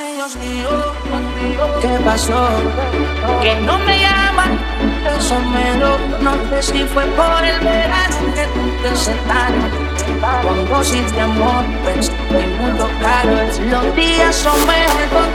Dios mío, ¿qué pasó? Que no me llaman, eso menos. No sé si fue por el verano que te sentaron. Con dosis de amor, pues estoy muy tocado. Los días son mejor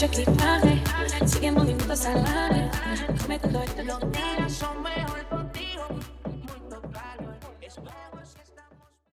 mucho equipaje. Sigue movimientos salares. Come con los son contigo.